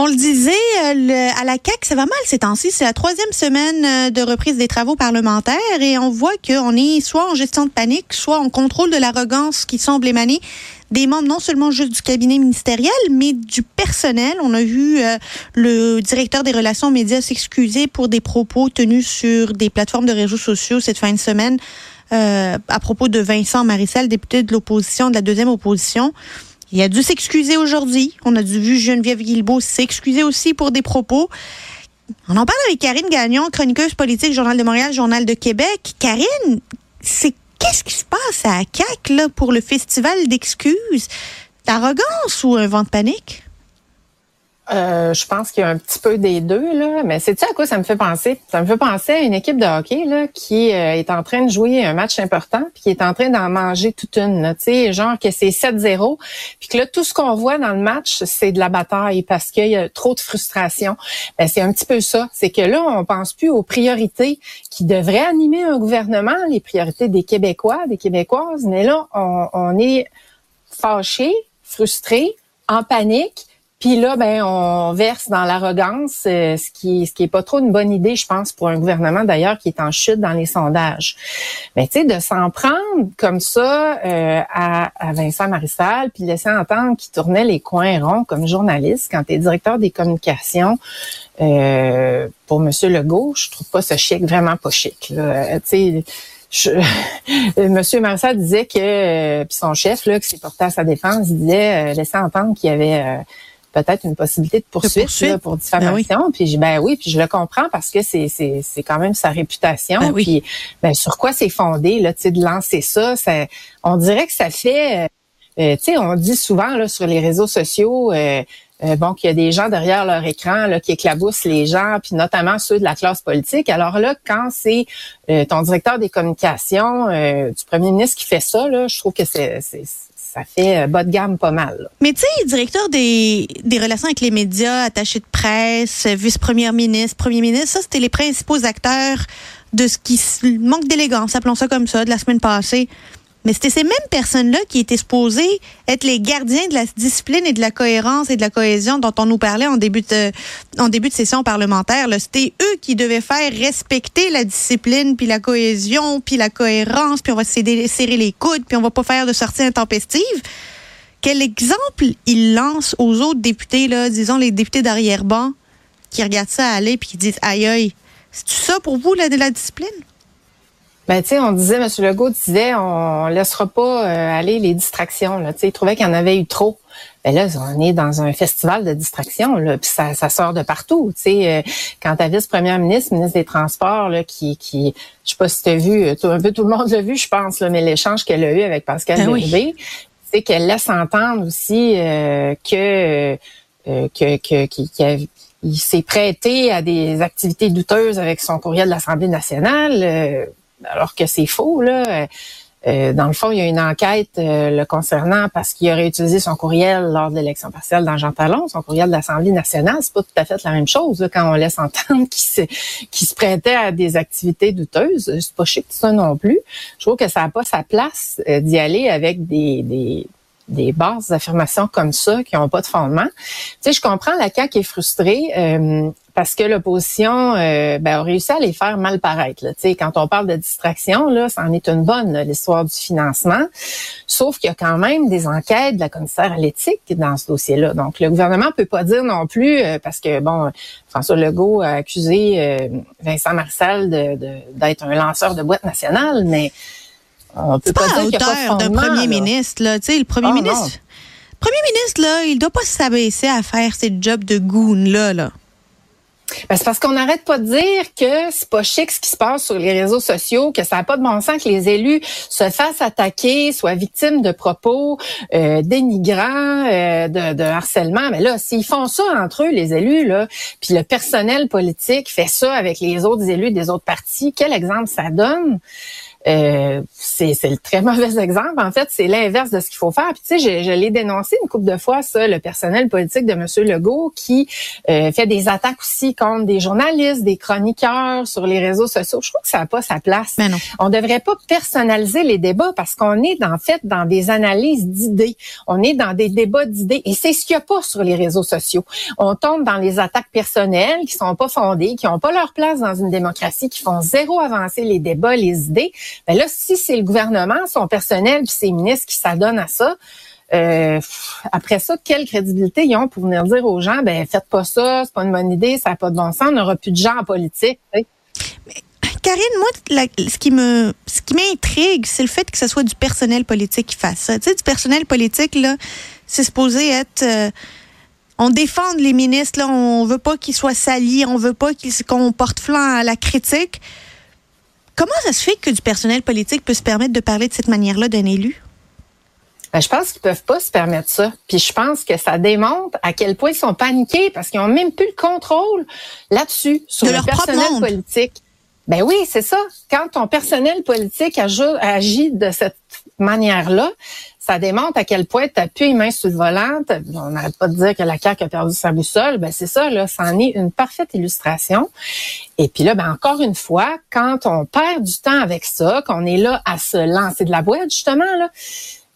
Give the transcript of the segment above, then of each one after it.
On le disait, euh, à la CAQ, ça va mal ces temps-ci. C'est la troisième semaine euh, de reprise des travaux parlementaires et on voit qu'on est soit en gestion de panique, soit en contrôle de l'arrogance qui semble émaner des membres non seulement juste du cabinet ministériel, mais du personnel. On a vu euh, le directeur des relations médias s'excuser pour des propos tenus sur des plateformes de réseaux sociaux cette fin de semaine à propos de Vincent Marissal, député de l'opposition, de la deuxième opposition. Il a dû s'excuser aujourd'hui. On a dû vu Geneviève Guilbeault s'excuser aussi pour des propos. On en parle avec Karine Gagnon, chroniqueuse politique, Journal de Montréal, Journal de Québec. Karine, c'est qu'est-ce qui se passe à CAC là, pour le festival d'excuses? D'arrogance ou un vent de panique? Euh, je pense qu'il y a un petit peu des deux, là. Mais c'est tu à quoi ça me fait penser? Ça me fait penser à une équipe de hockey là, qui euh, est en train de jouer un match important, puis qui est en train d'en manger toute une. Tu sais, genre que c'est 7-0, puis que là, tout ce qu'on voit dans le match, c'est de la bataille parce qu'il y a trop de frustration. Ben, c'est un petit peu ça. C'est que là, on pense plus aux priorités qui devraient animer un gouvernement, les priorités des Québécois, des Québécoises. Mais là, on, on est fâché, frustré, en panique puis là, ben, on verse dans l'arrogance, euh, ce qui, ce qui est pas trop une bonne idée, je pense, pour un gouvernement d'ailleurs qui est en chute dans les sondages. Mais tu sais, de s'en prendre comme ça euh, à, à, Vincent Marissal, puis laisser entendre qu'il tournait les coins ronds comme journaliste quand tu es directeur des communications. Euh, pour Monsieur Legault, je trouve pas ce chic vraiment pas chic. Là. Tu sais, Monsieur Marissal disait que, puis son chef là, qui s'est porté à sa défense, disait, laisser entendre qu'il y avait peut-être une possibilité de poursuite, pour ben diffamation. Puis ben oui, puis je le comprends parce que c'est c'est c'est quand même sa réputation. Ben puis ben sur quoi c'est fondé là, tu sais, de lancer ça, ça, on dirait que ça fait, euh, euh, tu sais, on dit souvent là sur les réseaux sociaux. Euh, bon, qu'il y a des gens derrière leur écran là, qui éclaboussent les gens, puis notamment ceux de la classe politique. Alors là, quand c'est ton directeur des communications du premier ministre qui fait ça, là, je trouve que c'est ça fait euh, bas de gamme pas mal. Mais tu sais, directeur des, des relations avec les médias, attaché de presse, vice-premier ministre, premier ministre, ça, c'était les principaux acteurs de ce qui manque d'élégance, appelons ça comme ça, de la semaine passée. Mais c'était ces mêmes personnes-là qui étaient supposées être les gardiens de la discipline et de la cohérence et de la cohésion dont on nous parlait en début de, en début de session parlementaire. C'était eux qui devaient faire respecter la discipline, puis la cohésion, puis la cohérence, puis on va serrer les coudes, puis on va pas faire de sortie intempestive. Quel exemple ils lancent aux autres députés, là, disons les députés d'arrière-ban, qui regardent ça aller puis qui disent aïe aïe, c'est ça pour vous, de la discipline? Ben, tu sais, on disait, M. Legault disait, on laissera pas euh, aller les distractions. Là. Il trouvait qu'il y en avait eu trop. Ben là, on est dans un festival de distractions, là, puis ça, ça sort de partout. Tu sais, euh, quand ta vice-première ministre, ministre des Transports, là, qui, qui, je sais pas si tu as vu, euh, un peu tout le monde l'a vu, je pense, là, mais l'échange qu'elle a eu avec Pascal ben c'est qu'elle laisse entendre aussi que, que, que, qu'il s'est prêté à des activités douteuses avec son courriel de l'Assemblée nationale alors que c'est faux. Là. Euh, dans le fond, il y a une enquête euh, le concernant parce qu'il aurait utilisé son courriel lors de l'élection partielle dans Jean Talon, son courriel de l'Assemblée nationale. C'est pas tout à fait la même chose quand on laisse entendre qu'il se, se prêtait à des activités douteuses. C'est pas chic ça non plus. Je trouve que ça n'a pas sa place euh, d'y aller avec des, des des basses affirmations comme ça qui n'ont pas de fondement. Tu sais, je comprends la CAQ est frustrée euh, parce que l'opposition euh, ben, a réussi à les faire mal paraître. Là. Tu sais, quand on parle de distraction, là, ça en est une bonne, l'histoire du financement. Sauf qu'il y a quand même des enquêtes de la commissaire à l'éthique dans ce dossier-là. Donc, le gouvernement peut pas dire non plus, euh, parce que, bon, François Legault a accusé Vincent Marcel d'être un lanceur de boîte nationale, mais on peut pas, à hauteur d'un premier ministre. Là. Tu sais, le premier ah, ministre, premier ministre, là, il doit pas s'abaisser à faire ses jobs de goon, là. là. Ben, c'est parce qu'on n'arrête pas de dire que c'est pas chic ce qui se passe sur les réseaux sociaux, que ça n'a pas de bon sens que les élus se fassent attaquer, soient victimes de propos euh, dénigrants, euh, de, de, harcèlement. Mais là, s'ils font ça entre eux, les élus, là, puis le personnel politique fait ça avec les autres élus des autres partis, quel exemple ça donne? Euh, c'est le très mauvais exemple. En fait, c'est l'inverse de ce qu'il faut faire. Puis tu sais, je, je l'ai dénoncé une couple de fois, ça, le personnel politique de M. Legault qui euh, fait des attaques aussi contre des journalistes, des chroniqueurs sur les réseaux sociaux. Je trouve que ça n'a pas sa place. Mais non. On devrait pas personnaliser les débats parce qu'on est en fait dans des analyses d'idées. On est dans des débats d'idées et c'est ce qu'il n'y a pas sur les réseaux sociaux. On tombe dans les attaques personnelles qui sont pas fondées, qui n'ont pas leur place dans une démocratie, qui font zéro avancer les débats, les idées. Ben là, si c'est le gouvernement, son personnel, puis ses ministres qui s'adonnent à ça, euh, après ça, quelle crédibilité ils ont pour venir dire aux gens, ben faites pas ça, c'est pas une bonne idée, ça n'a pas de bon sens, on n'aura plus de gens en politique. Karine, moi, ce qui me, ce qui m'intrigue, c'est le fait que ce soit du personnel politique qui fasse ça. Tu sais, du personnel politique là, c'est supposé être euh, on défend les ministres, là, on veut pas qu'ils soient salis, on veut pas qu'ils qu'on porte flanc à la critique. Comment ça se fait que du personnel politique peut se permettre de parler de cette manière-là d'un élu? Ben, je pense qu'ils peuvent pas se permettre ça. Puis je pense que ça démontre à quel point ils sont paniqués parce qu'ils ont même plus le contrôle là-dessus sur de le leur personnel politique. Ben oui, c'est ça. Quand ton personnel politique agit de cette manière-là, ça démontre à quel point tu plus les mains sur le volant. On n'arrête pas de dire que la CAQ a perdu sa boussole. Ben c'est ça, là, ça en est une parfaite illustration. Et puis là, ben encore une fois, quand on perd du temps avec ça, qu'on est là à se lancer de la boîte, justement, là,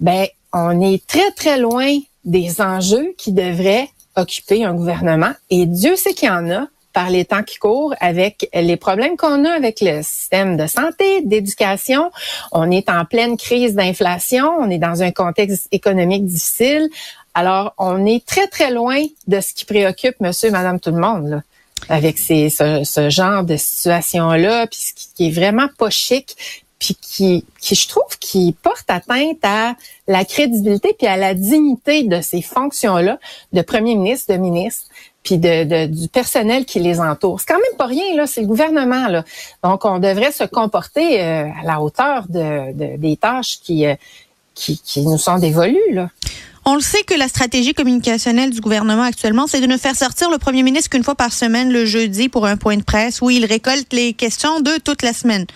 ben on est très, très loin des enjeux qui devraient occuper un gouvernement. Et Dieu sait qu'il y en a par les temps qui courent avec les problèmes qu'on a avec le système de santé, d'éducation. On est en pleine crise d'inflation, on est dans un contexte économique difficile. Alors, on est très, très loin de ce qui préoccupe monsieur, madame, tout le monde, là, avec ces, ce, genre de situation-là, puis ce qui, qui est vraiment pas chic, puis qui, qui, je trouve, qui porte atteinte à la crédibilité puis à la dignité de ces fonctions-là de premier ministre, de ministre puis de, de, du personnel qui les entoure. C'est quand même pas rien, là, c'est le gouvernement. Là. Donc, on devrait se comporter euh, à la hauteur de, de des tâches qui, euh, qui, qui, nous sont dévolues. Là. On le sait que la stratégie communicationnelle du gouvernement actuellement, c'est de ne faire sortir le premier ministre qu'une fois par semaine le jeudi pour un point de presse où il récolte les questions de toute la semaine.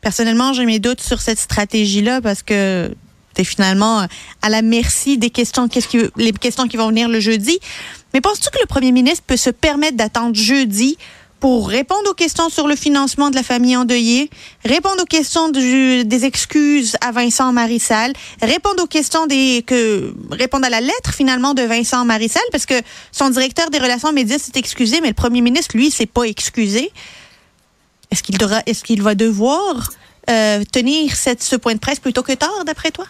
Personnellement, j'ai mes doutes sur cette stratégie-là parce que c'est finalement à la merci des questions, qu'est-ce qui, les questions qui vont venir le jeudi. Mais penses-tu que le premier ministre peut se permettre d'attendre jeudi pour répondre aux questions sur le financement de la famille endeuillée, répondre aux questions des excuses à Vincent Marissal, répondre aux questions des que répondre à la lettre finalement de Vincent Marissal? Parce que son directeur des relations médias s'est excusé, mais le premier ministre lui s'est pas excusé. Est-ce qu'il est-ce qu'il va devoir euh, tenir ce point de presse plutôt que tard d'après toi?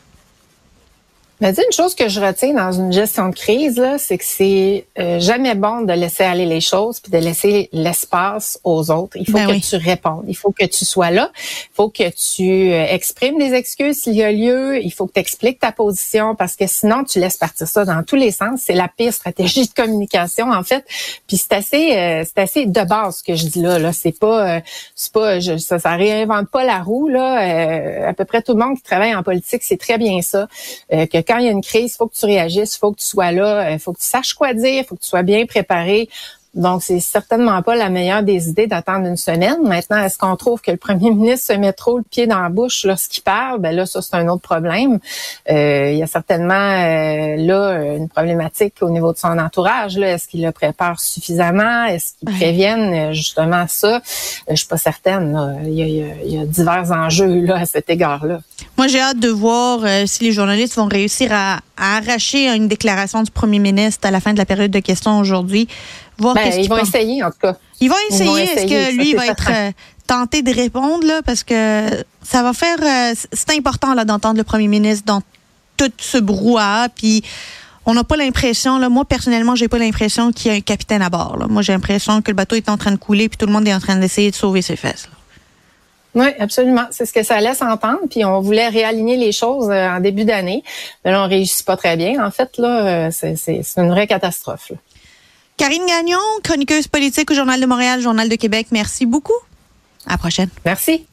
Mais une chose que je retiens dans une gestion de crise, là, c'est que c'est euh, jamais bon de laisser aller les choses puis de laisser l'espace aux autres. Il faut Ben que oui. tu répondes. Il faut que tu sois là. Il faut que tu euh, exprimes des excuses s'il y a lieu. Il faut que tu expliques ta position parce que sinon, tu laisses partir ça dans tous les sens. C'est la pire stratégie de communication, en fait. Puis c'est assez, euh, c'est assez de base ce que je dis là. Là, c'est pas, euh, c'est pas, je, ça, ça réinvente pas la roue là. Euh, à peu près tout le monde qui travaille en politique, c'est très bien ça. Euh, que quand il y a une crise, il faut que tu réagisses, il faut que tu sois là, il faut que tu saches quoi dire, il faut que tu sois bien préparé. Donc, c'est certainement pas la meilleure des idées d'attendre une semaine. Maintenant, est-ce qu'on trouve que le premier ministre se met trop le pied dans la bouche lorsqu'il parle? Ben là, ça, c'est un autre problème. Euh, il y a certainement euh, là une problématique au niveau de son entourage. Là. Est-ce qu'il le prépare suffisamment? Est-ce Ouais. préviennent euh, justement ça? Euh, je suis pas certaine. là. Il, y a, il y a- il y a divers enjeux là, à cet égard-là. Moi, j'ai hâte de voir euh, si les journalistes vont réussir à à arracher une déclaration du premier ministre à la fin de la période de questions aujourd'hui. Voir Ben, qu'est-ce ils qu'il vont pense. essayer, en tout cas. Ils vont essayer. Est-ce que ça, lui c'est va être euh, tenté de répondre là, parce que ça va faire. euh, c'est important là d'entendre le premier ministre dans tout ce brouhaha. Puis on n'a pas l'impression là. Moi personnellement, j'ai pas l'impression qu'il y a un capitaine à bord. là. Moi, j'ai l'impression que le bateau est en train de couler puis tout le monde est en train d'essayer de sauver ses fesses. là. Oui, absolument. C'est ce que ça laisse entendre. Puis on voulait réaligner les choses euh, en début d'année. Mais là, on réussit pas très bien. En fait, là, euh, c'est c'est- c'est une vraie catastrophe. là. Karine Gagnon, chroniqueuse politique au Journal de Montréal, Journal de Québec. Merci beaucoup. À la prochaine. Merci.